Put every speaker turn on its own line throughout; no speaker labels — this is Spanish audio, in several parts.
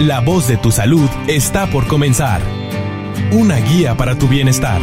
La voz de tu salud está por comenzar. Una guía para tu bienestar.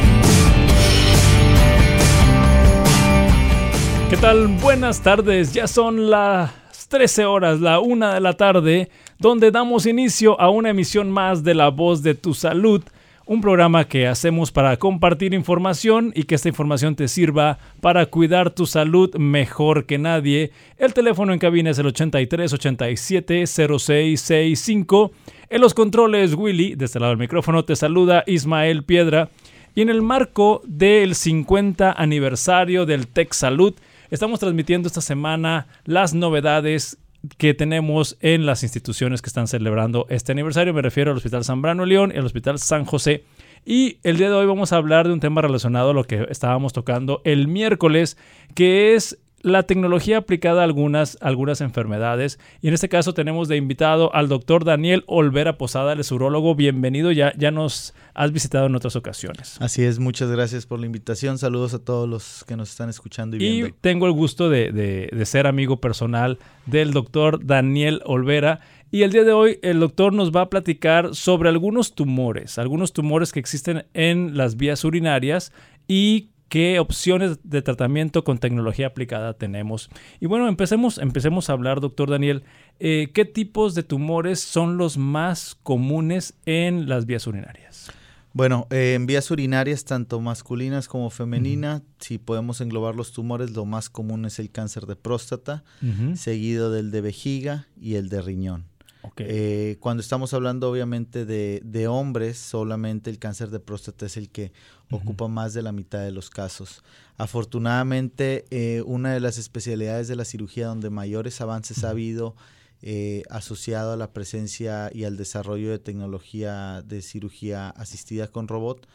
¿Qué tal? Buenas tardes. Ya son las 13 horas, la una de la tarde, donde damos inicio a una emisión más de La voz de tu salud un programa que hacemos para compartir información y que esta información te sirva para cuidar tu salud mejor que nadie. El teléfono en cabina es el 83 87 0665. En los controles, Willy, de este lado del micrófono, te saluda Ismael Piedra. Y en el marco del 50 aniversario del Tech Salud, estamos transmitiendo esta semana las novedades que tenemos en las instituciones que están celebrando este aniversario. Me refiero al Hospital San Brano León y al Hospital San José. Y el día de hoy vamos a hablar de un tema relacionado a lo que estábamos tocando el miércoles, que es la tecnología aplicada a algunas, algunas enfermedades. Y en este caso tenemos de invitado al doctor Daniel Olvera Posada, el urólogo. Bienvenido, ya, ya nos has visitado en otras ocasiones.
Así es, muchas gracias por la invitación. Saludos a todos los que nos están escuchando y viendo.
Y tengo el gusto de, de ser amigo personal del doctor Daniel Olvera. Y el día de hoy el doctor nos va a platicar sobre algunos tumores, algunos tumores que existen en las vías urinarias y qué opciones de tratamiento con tecnología aplicada tenemos. Y bueno, empecemos, empecemos a hablar, doctor Daniel, eh, ¿qué tipos de tumores son los más comunes en las vías urinarias?
Bueno, eh, en vías urinarias, tanto masculinas como femeninas, si podemos englobar los tumores, lo más común es el cáncer de próstata, seguido del de vejiga y el de riñón. Eh, cuando estamos hablando obviamente de, hombres, solamente el cáncer de próstata es el que ocupa más de la mitad de los casos. Afortunadamente, eh, una de las especialidades de la cirugía donde mayores avances ha habido eh, asociado a la presencia y al desarrollo de tecnología de cirugía asistida con robot,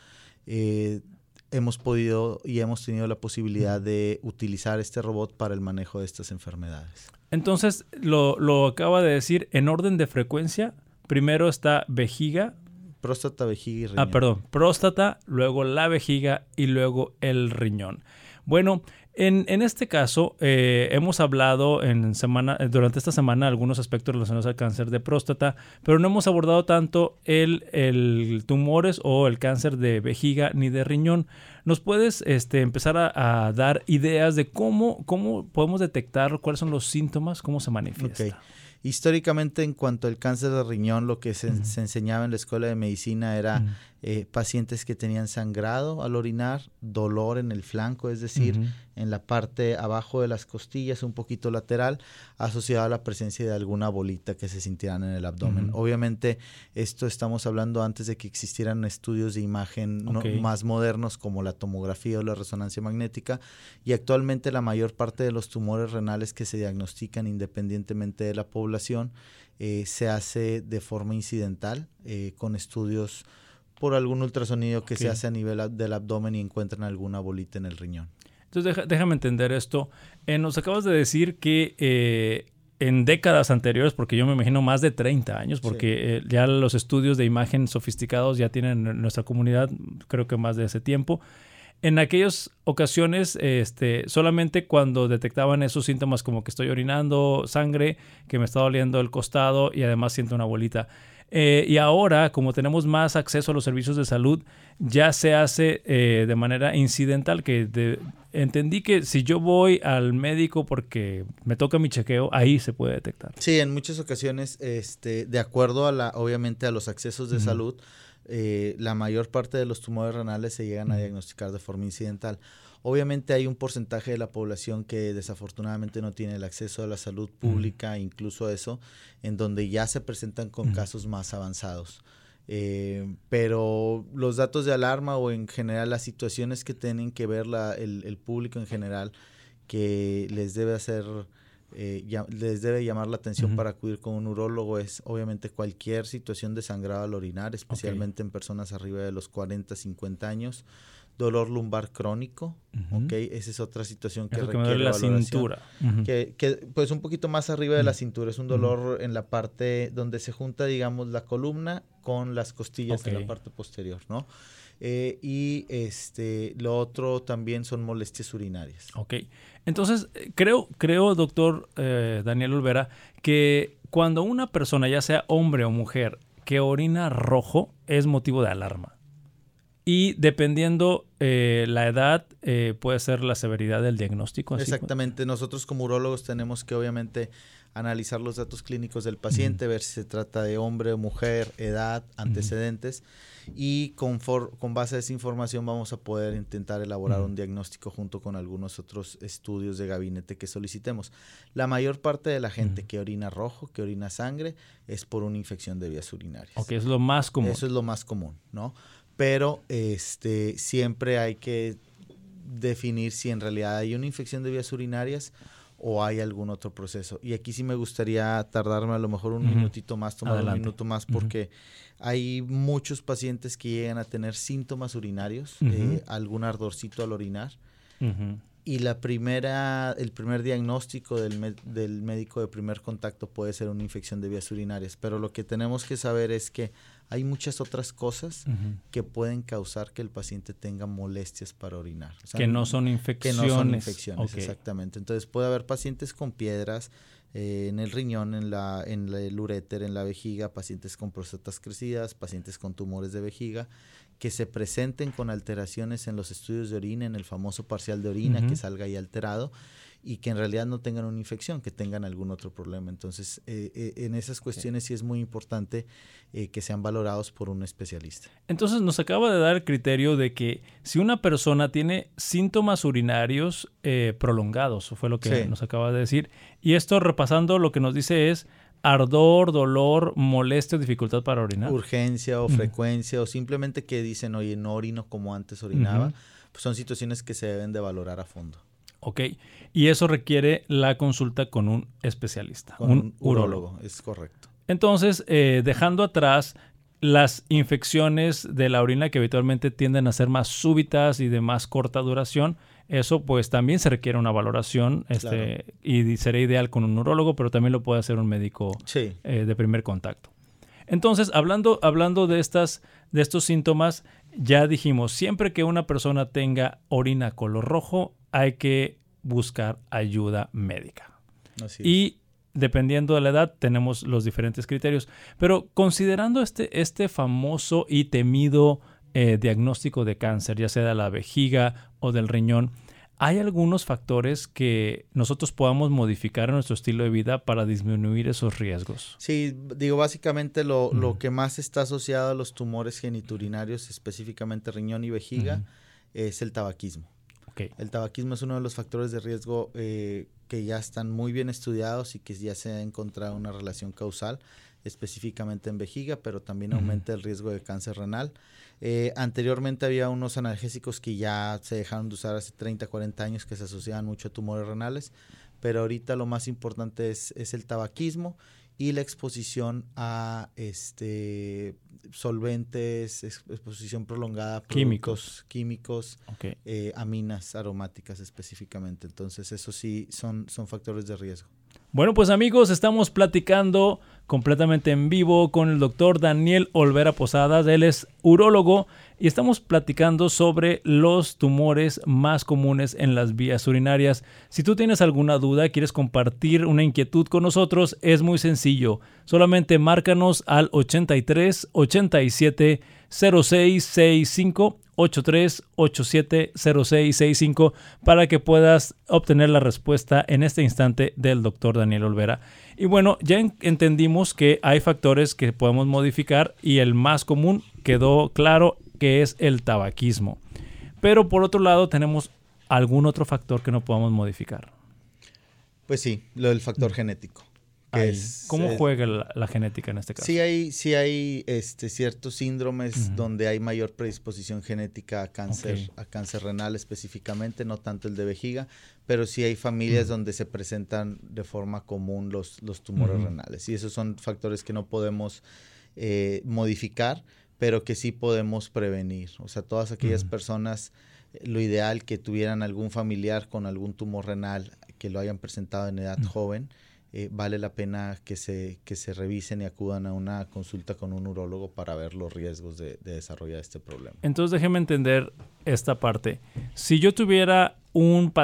hemos podido y hemos tenido la posibilidad de utilizar este robot para el manejo de estas enfermedades.
Entonces, lo, acaba de decir en orden de frecuencia. Primero está vejiga.
Próstata, vejiga y
riñón. Ah, perdón. Próstata, luego la vejiga y luego el riñón. Bueno, en, este caso, eh, hemos hablado en semana, eh, durante esta semana algunos aspectos relacionados al cáncer de próstata, pero no hemos abordado tanto el, el tumores o el cáncer de vejiga ni de riñón. ¿Nos puedes este, empezar a, dar ideas de cómo, cómo podemos detectar cuáles son los síntomas, cómo se manifiesta?
Históricamente, en cuanto al cáncer de riñón, lo que se, enseñaba en la escuela de medicina era eh, pacientes que tenían sangrado al orinar, dolor en el flanco, es decir, en la parte abajo de las costillas, un poquito lateral, asociado a la presencia de alguna bolita que se sintieran en el abdomen. Obviamente, esto estamos hablando antes de que existieran estudios de imagen más modernos como la tomografía o la resonancia magnética, y actualmente la mayor parte de los tumores renales que se diagnostican independientemente de la población eh, se hace de forma incidental eh, con estudios por algún ultrasonido que se hace a nivel del abdomen y encuentran alguna bolita en el riñón.
Entonces, déjame entender esto. Eh, nos acabas de decir que eh, en décadas anteriores, porque yo me imagino más de 30 años, porque eh, ya los estudios de imagen sofisticados ya tienen en nuestra comunidad, creo que más de ese tiempo. En aquellas ocasiones, este, solamente cuando detectaban esos síntomas como que estoy orinando sangre, que me está doliendo el costado y además siento una bolita. Eh, y ahora, como tenemos más acceso a los servicios de salud, ya se hace eh, de manera incidental, que entendí que si yo voy al médico porque me toca mi chequeo, ahí se puede detectar.
Sí, en muchas ocasiones, este, de acuerdo a la, obviamente a los accesos de salud, eh, la mayor parte de los tumores renales se llegan a diagnosticar de forma incidental. Obviamente hay un porcentaje de la población que desafortunadamente no tiene el acceso a la salud pública, incluso eso, en donde ya se presentan con casos más avanzados. Eh, pero los datos de alarma o en general las situaciones que tienen que ver la, el, público en general que les debe hacer eh, les debe llamar la atención para acudir con un urólogo es obviamente cualquier situación de sangrado al orinar, especialmente en personas arriba de los 40, 50 años dolor lumbar crónico, Esa es otra situación que requiere
la cintura.
que, que, pues un poquito más arriba de la cintura, es un dolor en la parte donde se junta, digamos, la columna con las costillas en la parte posterior, ¿no? Eh, y este, lo otro también son molestias urinarias.
Ok. Entonces, creo, creo doctor eh, Daniel Olvera, que cuando una persona, ya sea hombre o mujer, que orina rojo, es motivo de alarma. Y dependiendo eh, la edad, puede ser la severidad del diagnóstico.
Exactamente. Nosotros como urólogos tenemos que obviamente analizar los datos clínicos del paciente, ver si se trata de hombre o mujer, edad, antecedentes. Y con, con base a esa información vamos a poder intentar elaborar un diagnóstico junto con algunos otros estudios de gabinete que solicitemos. La mayor parte de la gente que orina rojo, que orina sangre, es por una infección de vías urinarias.
Ok, es lo más común.
Eso es lo más común, ¿no? Pero este, siempre hay que definir si en realidad hay una infección de vías urinarias o hay algún otro proceso. Y aquí sí me gustaría tardarme a lo mejor un minutito más, tomar un minuto más, porque hay muchos pacientes que llegan a tener síntomas urinarios, eh, algún ardorcito al orinar. Y la primera, el primer diagnóstico del, del médico de primer contacto puede ser una infección de vías urinarias. Pero lo que tenemos que saber es que hay muchas otras cosas que pueden causar que el paciente tenga molestias para orinar.
que no son infecciones. Que no son
infecciones, exactamente. Entonces puede haber pacientes con piedras eh, en el riñón, en, la, en el uréter, en la vejiga, pacientes con prostatas crecidas, pacientes con tumores de vejiga, que se presenten con alteraciones en los estudios de orina, en el famoso parcial de orina, que salga ahí alterado y que en realidad no tengan una infección, que tengan algún otro problema. Entonces, eh, eh, en esas cuestiones sí. es muy importante eh, que sean valorados por un especialista.
Entonces, nos acaba de dar el criterio de que si una persona tiene síntomas urinarios prolongados, fue lo que nos acaba de decir, y esto repasando lo que nos dice es ardor, dolor, molestia, dificultad para orinar.
Urgencia o frecuencia, o simplemente que dicen, oye, no orino como antes orinaba, pues son situaciones que se deben de valorar a fondo.
¿Ok? Y eso requiere la consulta con un especialista,
con un, urólogo. Es correcto.
Entonces, eh, dejando atrás las infecciones de la orina que habitualmente tienden a ser más súbitas y de más corta duración, eso pues también se requiere una valoración este, y sería ideal con un urólogo, pero también lo puede hacer un médico eh, de primer contacto. Entonces, hablando, hablando de, estas, de estos síntomas, ya dijimos, siempre que una persona tenga orina color rojo, hay que buscar ayuda médica. y dependiendo de la edad, tenemos los diferentes criterios. Pero considerando este, este famoso y temido eh, diagnóstico de cáncer, ya sea de la vejiga o del riñón, ¿hay algunos factores que nosotros podamos modificar en nuestro estilo de vida para disminuir esos riesgos?
Sí, digo, básicamente lo, que más está asociado a los tumores geniturinarios, específicamente riñón y vejiga, es el tabaquismo. El tabaquismo es uno de los factores de riesgo eh, que ya están muy bien estudiados y que ya se ha encontrado una relación causal, específicamente en vejiga, pero también aumenta el riesgo de cáncer renal. Eh, anteriormente había unos analgésicos que ya se dejaron de usar hace 30, 40 años que se asociaban mucho a tumores renales, pero ahorita lo más importante es, es el tabaquismo y la exposición a este solventes, exposición prolongada a
químicos,
químicos, eh, aminas aromáticas específicamente. Entonces, eso sí son, son factores de riesgo.
Bueno, pues amigos, estamos platicando completamente en vivo con el doctor Daniel Olvera Posadas. Él es urólogo y estamos platicando sobre los tumores más comunes en las vías urinarias. Si tú tienes alguna duda, quieres compartir una inquietud con nosotros, es muy sencillo. Solamente márcanos al 83 87 0665 83870665 para que puedas obtener la respuesta en este instante del doctor Daniel Olvera. Y bueno, ya entendimos que hay factores que podemos modificar y el más común quedó claro que es el tabaquismo. Pero por otro lado tenemos algún otro factor que no podamos modificar.
Pues sí, lo del factor genético.
¿Cómo eh, juega la, genética en este caso?
Sí hay, sí hay este, ciertos síndromes donde hay mayor predisposición genética a cáncer, a cáncer renal específicamente, no tanto el de vejiga, pero sí hay familias donde se presentan de forma común los, los tumores renales. Y esos son factores que no podemos eh, modificar, pero que sí podemos prevenir. O sea, todas aquellas personas, lo ideal que tuvieran algún familiar con algún tumor renal que lo hayan presentado en edad joven, eh, vale la pena que se, que se revisen y acudan a una consulta con un urólogo para ver los riesgos de, desarrollar este problema.
Entonces déjeme entender esta parte. Si yo tuviera un,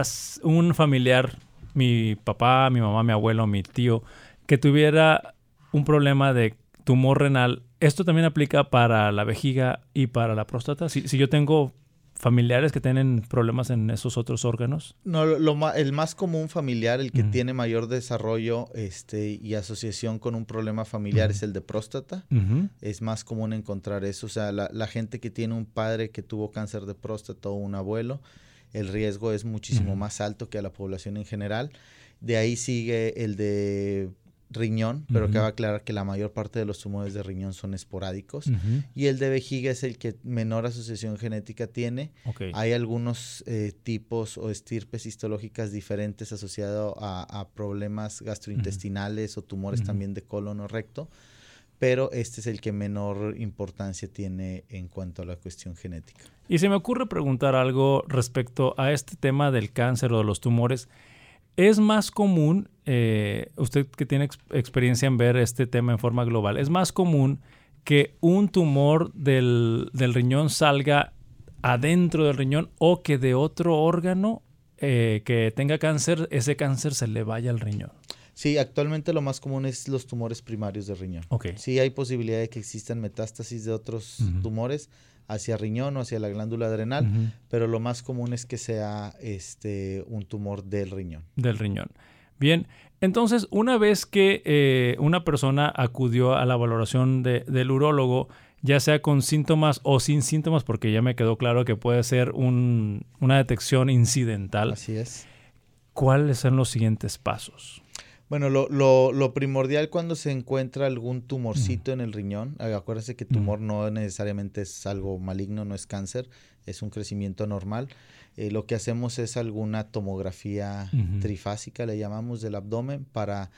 un familiar, mi papá, mi mamá, mi abuelo, mi tío, que tuviera un problema de tumor renal, ¿esto también aplica para la vejiga y para la próstata? Si, si yo tengo familiares que tienen problemas en esos otros órganos?
No, lo, el más común familiar, el que tiene mayor desarrollo este, y asociación con un problema familiar es el de próstata. Es más común encontrar eso. O sea, la, la, gente que tiene un padre que tuvo cáncer de próstata o un abuelo, el riesgo es muchísimo más alto que a la población en general. De ahí sigue el de riñón, pero que va cabe aclarar que la mayor parte de los tumores de riñón son esporádicos. Y el de vejiga es el que menor asociación genética tiene. Hay algunos eh, tipos o estirpes histológicas diferentes asociados a, problemas gastrointestinales o tumores también de colon o recto, pero este es el que menor importancia tiene en cuanto a la cuestión genética.
Y se me ocurre preguntar algo respecto a este tema del cáncer o de los tumores. Es más común, eh, usted que tiene experiencia en ver este tema en forma global, es más común que un tumor del, riñón salga adentro del riñón o que de otro órgano eh, que tenga cáncer, ese cáncer se le vaya al riñón.
Sí, actualmente lo más común es los tumores primarios del riñón.
Okay.
Sí, hay posibilidad de que existan metástasis de otros tumores, hacia riñón o hacia la glándula adrenal, pero lo más común es que sea este, un tumor del riñón.
Del riñón. Bien, entonces una vez que eh, una persona acudió a la valoración del urólogo, ya sea con síntomas o sin síntomas, porque ya me quedó claro que puede ser una detección incidental.
Así es.
¿Cuáles son los siguientes pasos?
Bueno, lo, lo, lo, primordial cuando se encuentra algún tumorcito en el riñón, eh, acuérdense que tumor no necesariamente es algo maligno, no es cáncer, es un crecimiento normal. Eh, lo que hacemos es alguna tomografía trifásica, le llamamos, del abdomen para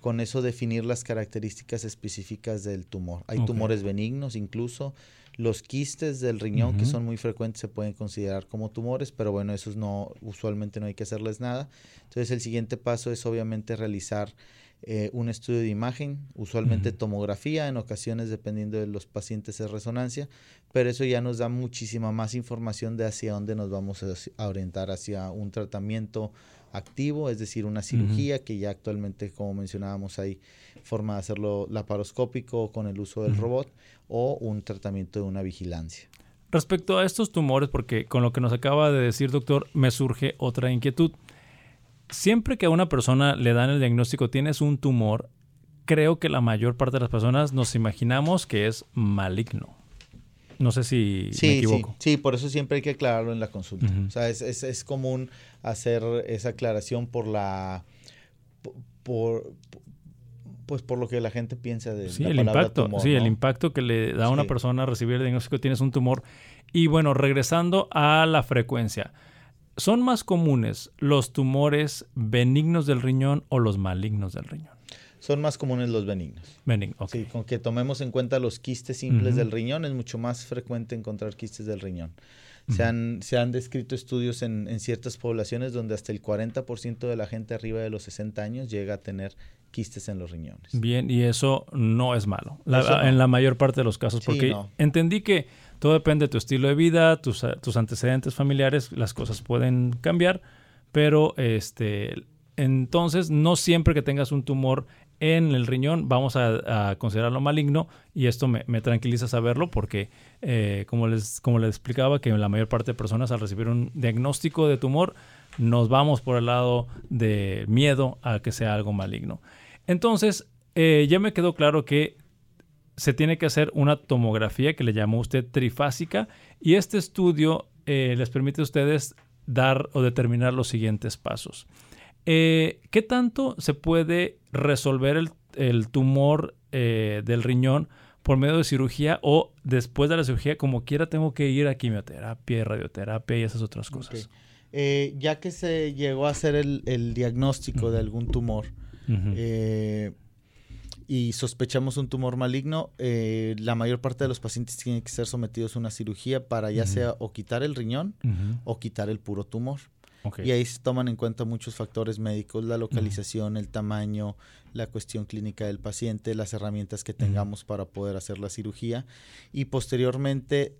con eso definir las características específicas del tumor. Hay tumores benignos incluso, los quistes del riñón, que son muy frecuentes, se pueden considerar como tumores, pero bueno, esos no, usualmente no hay que hacerles nada. Entonces el siguiente paso es obviamente realizar eh, un estudio de imagen, usualmente tomografía, en ocasiones dependiendo de los pacientes es resonancia, pero eso ya nos da muchísima más información de hacia dónde nos vamos a orientar hacia un tratamiento activo, es decir, una cirugía que ya actualmente, como mencionábamos, hay forma de hacerlo laparoscópico con el uso del robot o un tratamiento de una vigilancia.
Respecto a estos tumores, porque con lo que nos acaba de decir, doctor, me surge otra inquietud. Siempre que a una persona le dan el diagnóstico tienes un tumor, creo que la mayor parte de las personas nos imaginamos que es maligno. No sé si me equivoco.
Sí, sí, por eso siempre hay que aclararlo en la consulta. O sea, es, es, es, común hacer esa aclaración por la... Por, pues por lo que la gente piensa de
sí, el impacto, sí, el impacto que le da a una persona recibir el diagnóstico tienes un tumor. Y bueno, regresando a la frecuencia, ¿son más comunes los tumores benignos del riñón o los malignos del riñón?
son más comunes los benignos.
Benignos,
Sí, con que tomemos en cuenta los quistes simples del riñón, es mucho más frecuente encontrar quistes del riñón. se, han, se han descrito estudios en, en ciertas poblaciones donde hasta el 40% de la gente arriba de los 60 años llega a tener quistes en los riñones.
Bien, y eso no es malo, en la mayor parte de los casos, porque entendí que todo depende de tu estilo de vida, tus, tus antecedentes familiares, las cosas pueden cambiar, pero este, entonces no siempre que tengas un tumor en el riñón, vamos a, considerarlo maligno y esto me, tranquiliza saberlo porque, eh, como, les, como les explicaba, que la mayor parte de personas al recibir un diagnóstico de tumor, nos vamos por el lado de miedo a que sea algo maligno. Entonces, eh, ya me quedó claro que se tiene que hacer una tomografía que le llamó usted trifásica y este estudio eh, les permite a ustedes dar o determinar los siguientes pasos. Eh, ¿Qué tanto se puede resolver el, tumor eh, del riñón por medio de cirugía o después de la cirugía, como quiera, tengo que ir a quimioterapia, radioterapia y esas otras cosas?
Ya que se llegó a hacer el, diagnóstico de algún tumor y sospechamos un tumor maligno, la mayor parte de los pacientes tienen que ser sometidos a una cirugía para ya sea o quitar el riñón o quitar el puro tumor. Y ahí se toman en cuenta muchos factores médicos, la localización, el tamaño, la cuestión clínica del paciente, las herramientas que tengamos para poder hacer la cirugía. Y posteriormente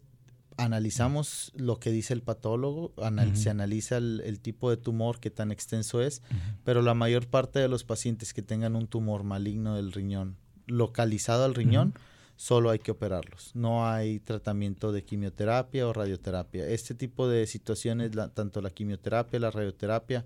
analizamos lo que dice el patólogo, se analiza el, tipo de tumor, qué tan extenso es, pero la mayor parte de los pacientes que tengan un tumor maligno del riñón localizado al riñón, solo hay que operarlos. No hay tratamiento de quimioterapia o radioterapia. Este tipo de situaciones, tanto la quimioterapia, la radioterapia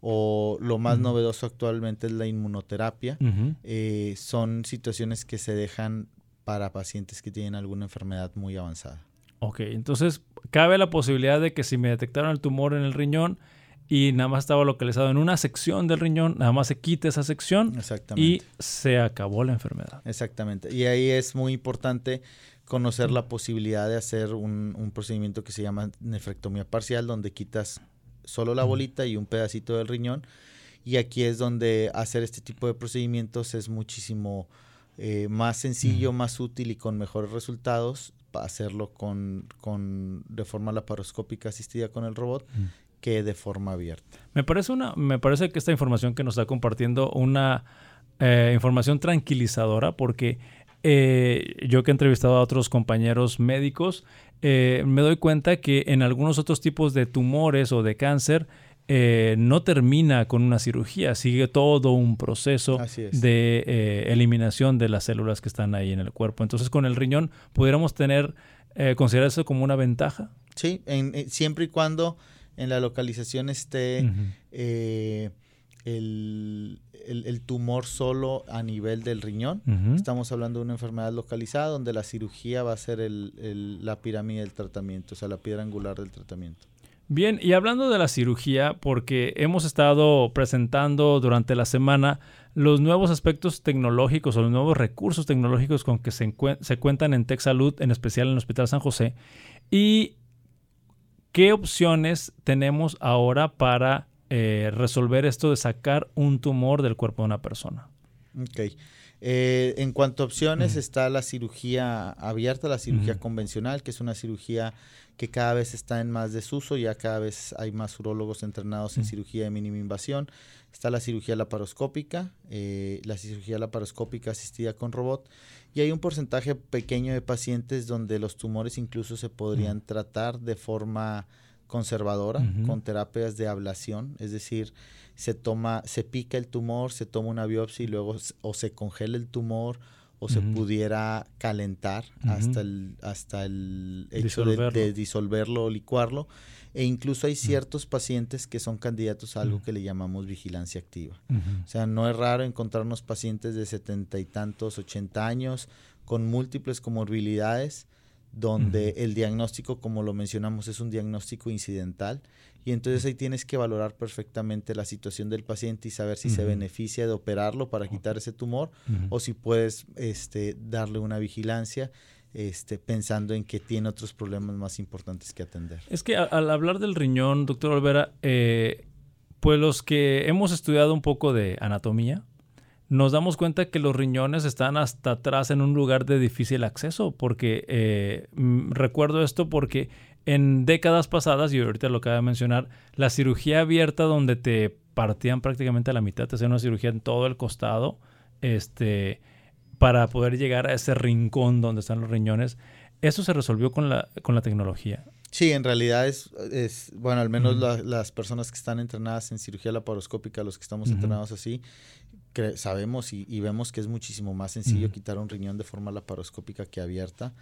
o lo más novedoso actualmente es la inmunoterapia, eh, son situaciones que se dejan para pacientes que tienen alguna enfermedad muy avanzada.
Ok, entonces cabe la posibilidad de que si me detectaron el tumor en el riñón y nada más estaba localizado en una sección del riñón, nada más se quite esa sección y se acabó la enfermedad.
Exactamente. Y ahí es muy importante conocer la posibilidad de hacer un, procedimiento que se llama nefrectomía parcial, donde quitas solo la bolita y un pedacito del riñón. Y aquí es donde hacer este tipo de procedimientos es muchísimo eh, más sencillo, más útil y con mejores resultados hacerlo con, con de forma laparoscópica asistida con el robot que de forma abierta.
Me parece, una, me parece que esta información que nos está compartiendo una eh, información tranquilizadora porque eh, yo que he entrevistado a otros compañeros médicos, eh, me doy cuenta que en algunos otros tipos de tumores o de cáncer, no termina con una cirugía, sigue todo un proceso de eliminación de las células que están ahí en el cuerpo. Entonces, con el riñón, ¿pudiéramos tener, considerar eso como una ventaja?
Sí, siempre y cuando en la localización esté eh, el, tumor solo a nivel del riñón. Estamos hablando de una enfermedad localizada donde la cirugía va a ser la pirámide del tratamiento, o sea, la piedra angular del tratamiento.
Bien, y hablando de la cirugía, porque hemos estado presentando durante la semana los nuevos aspectos tecnológicos o los nuevos recursos tecnológicos con que se, cuentan en TechSalud, en especial en el Hospital San José, y ¿Qué opciones tenemos ahora para eh, resolver esto de sacar un tumor del cuerpo de una persona?
Ok. Eh, en cuanto a opciones, está la cirugía abierta, la cirugía convencional, que es una cirugía que cada vez está en más desuso, ya cada vez hay más urólogos entrenados en cirugía de mínima invasión. Está la cirugía laparoscópica, eh, la cirugía laparoscópica asistida con robot, y hay un porcentaje pequeño de pacientes donde los tumores incluso se podrían tratar de forma conservadora con terapias de ablación, es decir, se toma, se pica el tumor, se toma una biopsia y luego o se congela el tumor o se pudiera calentar hasta el hasta el hecho de, disolverlo. o licuarlo. E incluso hay ciertos pacientes que son candidatos a algo que le llamamos vigilancia activa. O sea, no es raro encontrarnos pacientes de setenta y tantos, ochenta años con múltiples comorbilidades donde el diagnóstico, como lo mencionamos, es un diagnóstico incidental. Y entonces ahí tienes que valorar perfectamente la situación del paciente y saber si se beneficia de operarlo para quitar ese tumor o si puedes este, darle una vigilancia este, pensando en que tiene otros problemas más importantes que atender.
Es que al, hablar del riñón, doctor Olvera, eh, pues los que hemos estudiado un poco de anatomía, nos damos cuenta que los riñones están hasta atrás en un lugar de difícil acceso, porque eh, mm, recuerdo esto porque en décadas pasadas, y ahorita lo acaba de mencionar, la cirugía abierta donde te partían prácticamente a la mitad, te hacían una cirugía en todo el costado, este, para poder llegar a ese rincón donde están los riñones. Eso se resolvió con la, con la tecnología.
Sí, en realidad es, es bueno, al menos las personas que están entrenadas en cirugía laparoscópica, los que estamos entrenados así, sabemos y, vemos que es muchísimo más sencillo quitar un riñón de forma laparoscópica que abierta.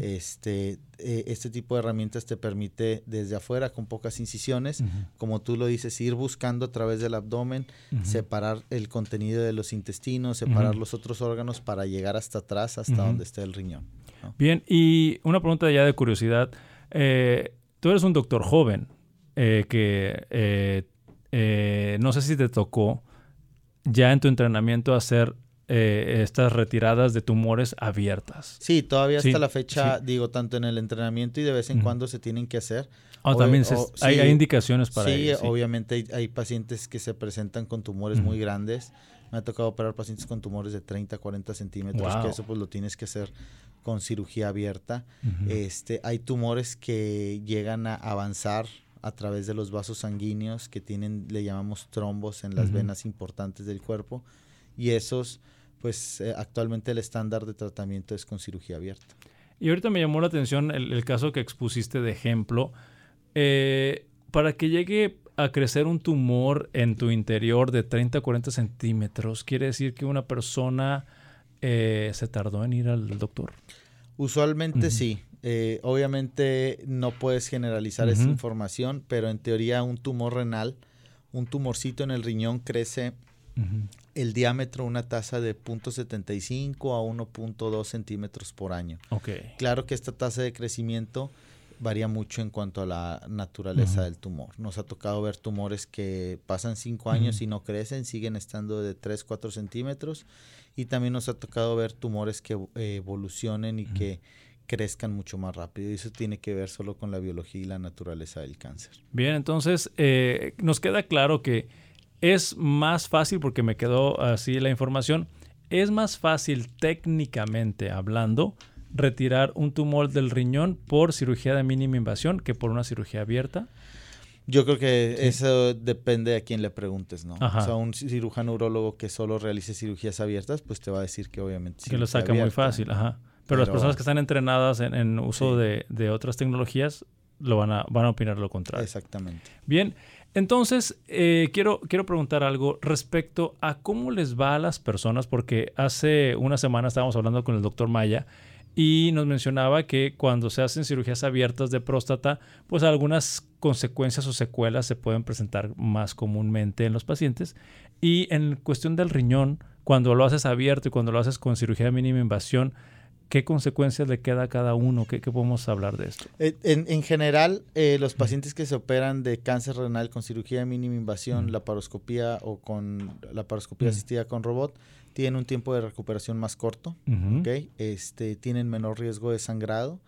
este, eh, este tipo de herramientas te permite desde afuera, con pocas incisiones, como tú lo dices, ir buscando a través del abdomen, separar el contenido de los intestinos, separar los otros órganos para llegar hasta atrás, hasta donde esté el riñón.
Bien, y una pregunta ya de curiosidad. Eh, tú eres un doctor joven eh, que no sé si te tocó ya en tu entrenamiento hacer eh, estas retiradas de tumores abiertas.
Sí, todavía hasta la fecha, digo, tanto en el entrenamiento y de vez en cuando se tienen que hacer.
Ah, también hay, indicaciones para
sí, obviamente hay, pacientes que se presentan con tumores muy grandes. Me ha tocado operar pacientes con tumores de 30, 40 centímetros, que eso pues lo tienes que hacer con cirugía abierta. este, hay tumores que llegan a avanzar a través de los vasos sanguíneos que tienen, le llamamos trombos en las venas importantes del cuerpo. Y esos, pues eh, actualmente el estándar de tratamiento es con cirugía abierta.
Y ahorita me llamó la atención el, el caso que expusiste de ejemplo. Eh, para que llegue a crecer un tumor en tu interior de 30 a 40 centímetros, quiere decir que una persona eh, se tardó en ir al doctor.
Usualmente sí. Eh, obviamente no puedes generalizar esa información, pero en teoría un tumor renal, un tumorcito en el riñón crece el diámetro una tasa de 0.75 a 1.2 centímetros por año.
Ok.
Claro que esta tasa de crecimiento varía mucho en cuanto a la naturaleza del tumor. Nos ha tocado ver tumores que pasan 5 años y no crecen, siguen estando de 3, 4 centímetros. Y también nos ha tocado ver tumores que eh, evolucionen y que crezcan mucho más rápido. Y eso tiene que ver solo con la biología y la naturaleza del cáncer.
Bien, entonces eh, nos queda claro que es más fácil, porque me quedó así la información, es más fácil técnicamente hablando retirar un tumor del riñón por cirugía de mínima invasión que por una cirugía abierta.
Yo creo que
Sí.
eso depende a quién le preguntes, ¿no?
Ajá.
O sea, un cirujano urólogo que solo realice cirugías abiertas, pues te va a decir que obviamente
que lo saca muy fácil, ajá. Pero, las personas que están entrenadas en, en uso
Sí.
de, de otras tecnologías lo van a, van a opinar lo contrario.
Exactamente.
Bien, entonces eh, quiero, quiero preguntar algo respecto a cómo les va a las personas, porque hace una semana estábamos hablando con el doctor Maya y nos mencionaba que cuando se hacen cirugías abiertas de próstata, pues algunas consecuencias o secuelas se pueden presentar más comúnmente en los pacientes. Y en cuestión del riñón, cuando lo haces abierto y cuando lo haces con cirugía de mínima invasión, ¿qué consecuencias le queda a cada uno? ¿Qué, qué podemos hablar de esto?
Eh, En, en general, eh, los pacientes que se operan de cáncer renal con cirugía de mínima invasión,
Mm.
laparoscopía o con laparoscopía
Mm.
asistida con robot, tienen un tiempo de recuperación más corto. Este, tienen menor riesgo de sangrado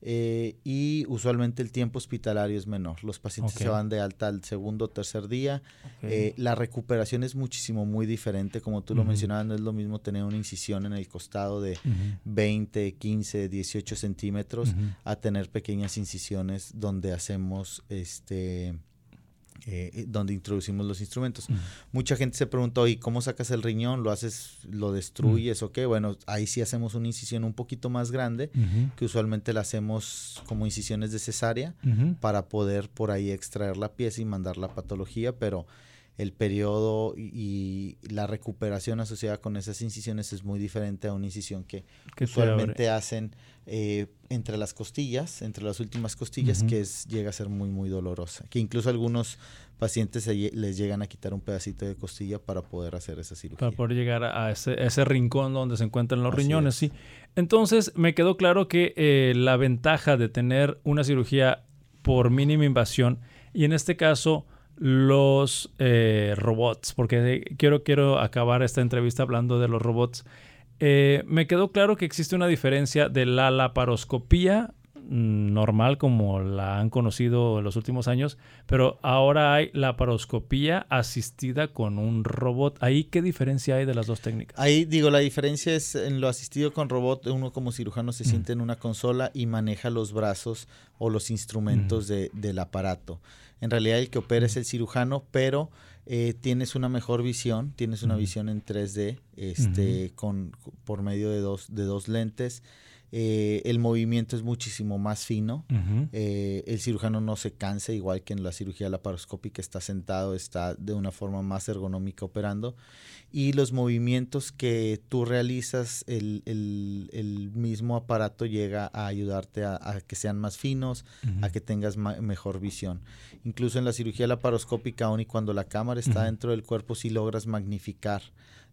eh, y usualmente el tiempo hospitalario es menor. Los pacientes se van de alta al segundo o tercer día. Eh, la recuperación es muchísimo muy diferente, como tú lo mencionabas, no es lo mismo tener una incisión en el costado de
Ujú.
20, 15, 18 centímetros a tener pequeñas incisiones donde hacemos este eh, donde introducimos los instrumentos. Mucha gente se pregunta, ¿y cómo sacas el riñón? ¿Lo haces, lo destruyes o qué? Bueno, ahí sí hacemos una incisión un poquito más grande, que usualmente la hacemos como incisiones de cesárea para poder por ahí extraer la pieza y mandar la patología, pero el periodo y, y la recuperación asociada con esas incisiones es muy diferente a una incisión que
Que te
usualmente hacen eh, entre las costillas, entre las últimas costillas, que es, llega a ser muy, muy dolorosa. Que incluso algunos pacientes se les llegan a quitar un pedacito de costilla para poder hacer esa cirugía.
para poder llegar a ese, a ese rincón donde se encuentran los
Así
riñones,
es.
sí. Entonces, me quedó claro que eh, la ventaja de tener una cirugía por mínima invasión y en este caso los eh, robots, porque quiero, quiero acabar esta entrevista hablando de los robots. Eh, me quedó claro que existe una diferencia de la laparoscopía mm, normal como la han conocido en los últimos años, pero ahora hay laparoscopía asistida con un robot. ¿Ahí qué diferencia hay de las dos técnicas?
Ahí digo, la diferencia es en lo asistido con robot, uno como cirujano se
Mm.
siente en una consola y maneja los brazos o los instrumentos de- del aparato. En realidad el que opera es el cirujano, pero eh, tienes una mejor visión, tienes una visión en 3D este, con, por medio de dos, de dos lentes. Eh, el movimiento es muchísimo más fino. Eh, el cirujano no se cansa, igual que en la cirugía laparoscópica está sentado, está de una forma más ergonómica operando. Y los movimientos que tú realizas, el, el- el mismo aparato llega a ayudarte a, a que sean más finos, a que tengas mejor visión. Incluso en la cirugía laparoscópica, aun y cuando la cámara está dentro del cuerpo, sí logras magnificar,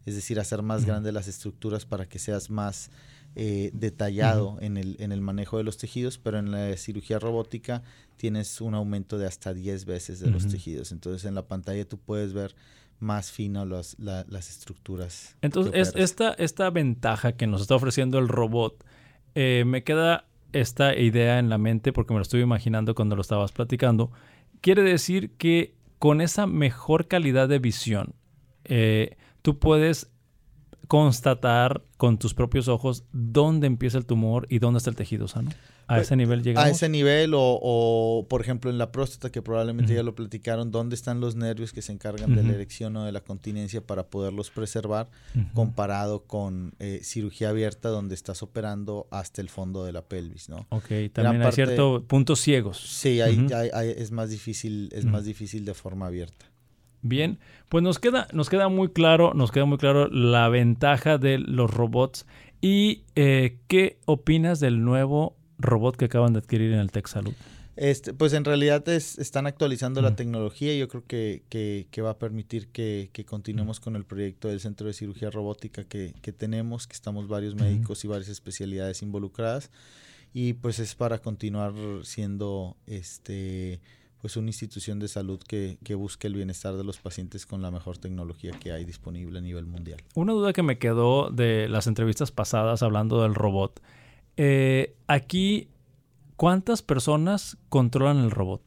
es decir, hacer más grandes las estructuras para que seas más eh, detallado en, el, en el manejo de los tejidos, pero en la cirugía robótica tienes un aumento de hasta 10 veces de los tejidos. Entonces en la pantalla tú puedes ver más fino las, la- las estructuras.
Entonces, es, esta, esta ventaja que nos está ofreciendo el robot, eh, me queda esta idea en la mente porque me lo estuve imaginando cuando lo estabas platicando. Quiere decir que con esa mejor calidad de visión, eh, tú puedes constatar con tus propios ojos dónde empieza el tumor y dónde está el tejido sano. A
Pues,
ese nivel llegamos.
A ese nivel o, o, por ejemplo en la próstata que probablemente ya lo platicaron, dónde están los nervios que se encargan de la erección o de la continencia para poderlos preservar comparado con eh, cirugía abierta donde estás operando hasta el fondo de la pelvis, ¿no?
Ok, también hay
parte-
ciertos puntos ciegos.
Sí, hay, hay- hay- es más difícil, es más difícil de forma abierta.
Bien, pues nos queda, nos queda muy claro, nos queda muy claro la ventaja de los robots. ¿Y eh, qué opinas del nuevo robot que acaban de adquirir en el Tech Salud?
Este, pues en realidad es, están actualizando la tecnología y yo creo que, que- que va a permitir que, que continuemos con el proyecto del Centro de Cirugía Robótica que, que tenemos, que estamos varios médicos y varias especialidades involucradas y pues es para continuar siendo este pues una institución de salud que, que busque el bienestar de los pacientes con la mejor tecnología que hay disponible a nivel mundial.
Una duda que me quedó de las entrevistas pasadas hablando del robot. Eh, aquí, ¿cuántas personas controlan el robot?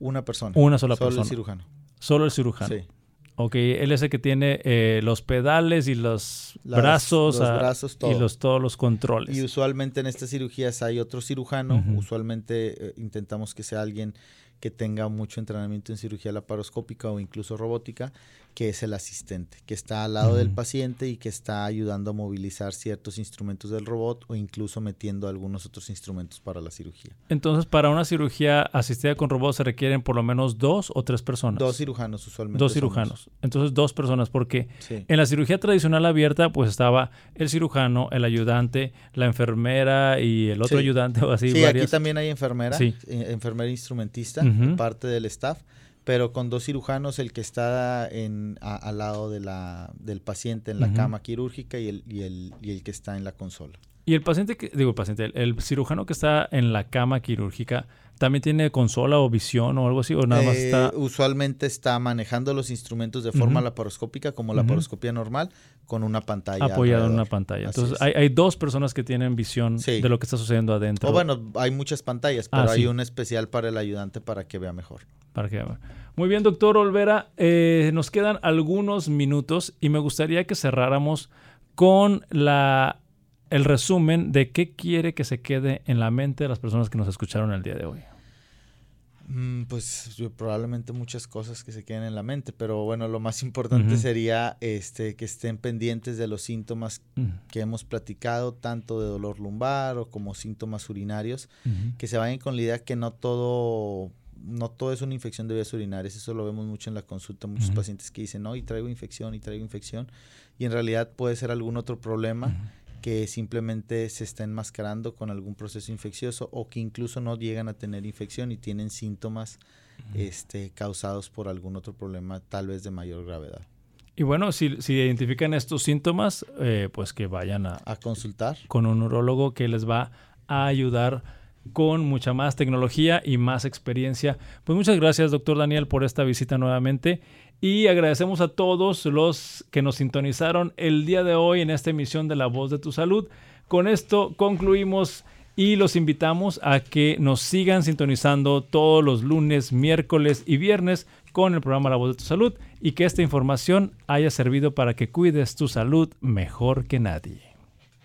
Una persona.
Una sola
solo
persona.
el cirujano.
Solo el cirujano.
Sí.
Ok, él es el que tiene eh, los pedales y los
Las-
brazos,
los brazos,
y
todo.
los, todos los controles.
Y usualmente en estas cirugías hay otro cirujano. Usualmente eh, intentamos que sea alguien que tenga mucho entrenamiento en cirugía laparoscópica o incluso robótica, que es el asistente, que está al lado del paciente y que está ayudando a movilizar ciertos instrumentos del robot o incluso metiendo algunos otros instrumentos para la cirugía.
Entonces, para una cirugía asistida con robot se requieren por lo menos dos o tres personas.
Dos cirujanos usualmente.
Dos
somos.
cirujanos. Entonces, dos personas, porque
Sí.
en la cirugía tradicional abierta, pues estaba el cirujano, el ayudante, la enfermera y el otro
Sí.
ayudante o así.
Sí,
varias.
aquí también hay enfermera,
Sí.
eh, enfermera instrumentista, parte del staff, pero con dos cirujanos, el que está en, a- al lado de la, del paciente en la cama quirúrgica y el, y, el, y el que está en la consola.
Y el paciente, que, digo, paciente, el, el cirujano que está en la cama quirúrgica, ¿también tiene consola o visión o algo así? ¿O nada más
Eh,
está...?
Usualmente está manejando los instrumentos de forma laparoscópica, como
Ujú.
laparoscopía normal, con una pantalla.
apoyado en una pantalla.
Así
Entonces,
es.
hay, hay dos personas que tienen visión
Sí.
de lo que está sucediendo adentro.
O bueno, hay muchas pantallas,
Ah,
pero hay
sí.
una especial para el ayudante para que vea mejor.
Para que- Muy bien, doctor Olvera. eh, nos quedan algunos minutos y me gustaría que cerráramos con la, el resumen de qué quiere que se quede en la mente de las personas que nos escucharon el día de hoy.
Mm, Pues yo- probablemente muchas cosas que se queden en la mente, pero bueno, lo más importante sería este que estén pendientes de los síntomas que hemos platicado, tanto de dolor lumbar o como síntomas urinarios, que se vayan con la idea que no todo no todo es una infección de vías urinarias, eso lo vemos mucho en la consulta, muchos pacientes que dicen, no, y traigo infección, y traigo infección, y en realidad puede ser algún otro problema que simplemente se está enmascarando con algún proceso infeccioso o que incluso no llegan a tener infección y tienen síntomas este, causados por algún otro problema, tal vez de mayor gravedad.
Y bueno, si, si identifican estos síntomas, eh, pues que vayan a,
A consultar.
con un urólogo que les va a ayudar con mucha más tecnología y más experiencia. Pues muchas gracias, doctor Daniel, por esta visita nuevamente. Y agradecemos a todos los que nos sintonizaron el día de hoy en esta emisión de La Voz de tu Salud. Con esto concluimos y los invitamos a que nos sigan sintonizando todos los lunes, miércoles y viernes con el programa La Voz de tu Salud y que esta información haya servido para que cuides tu salud mejor que nadie.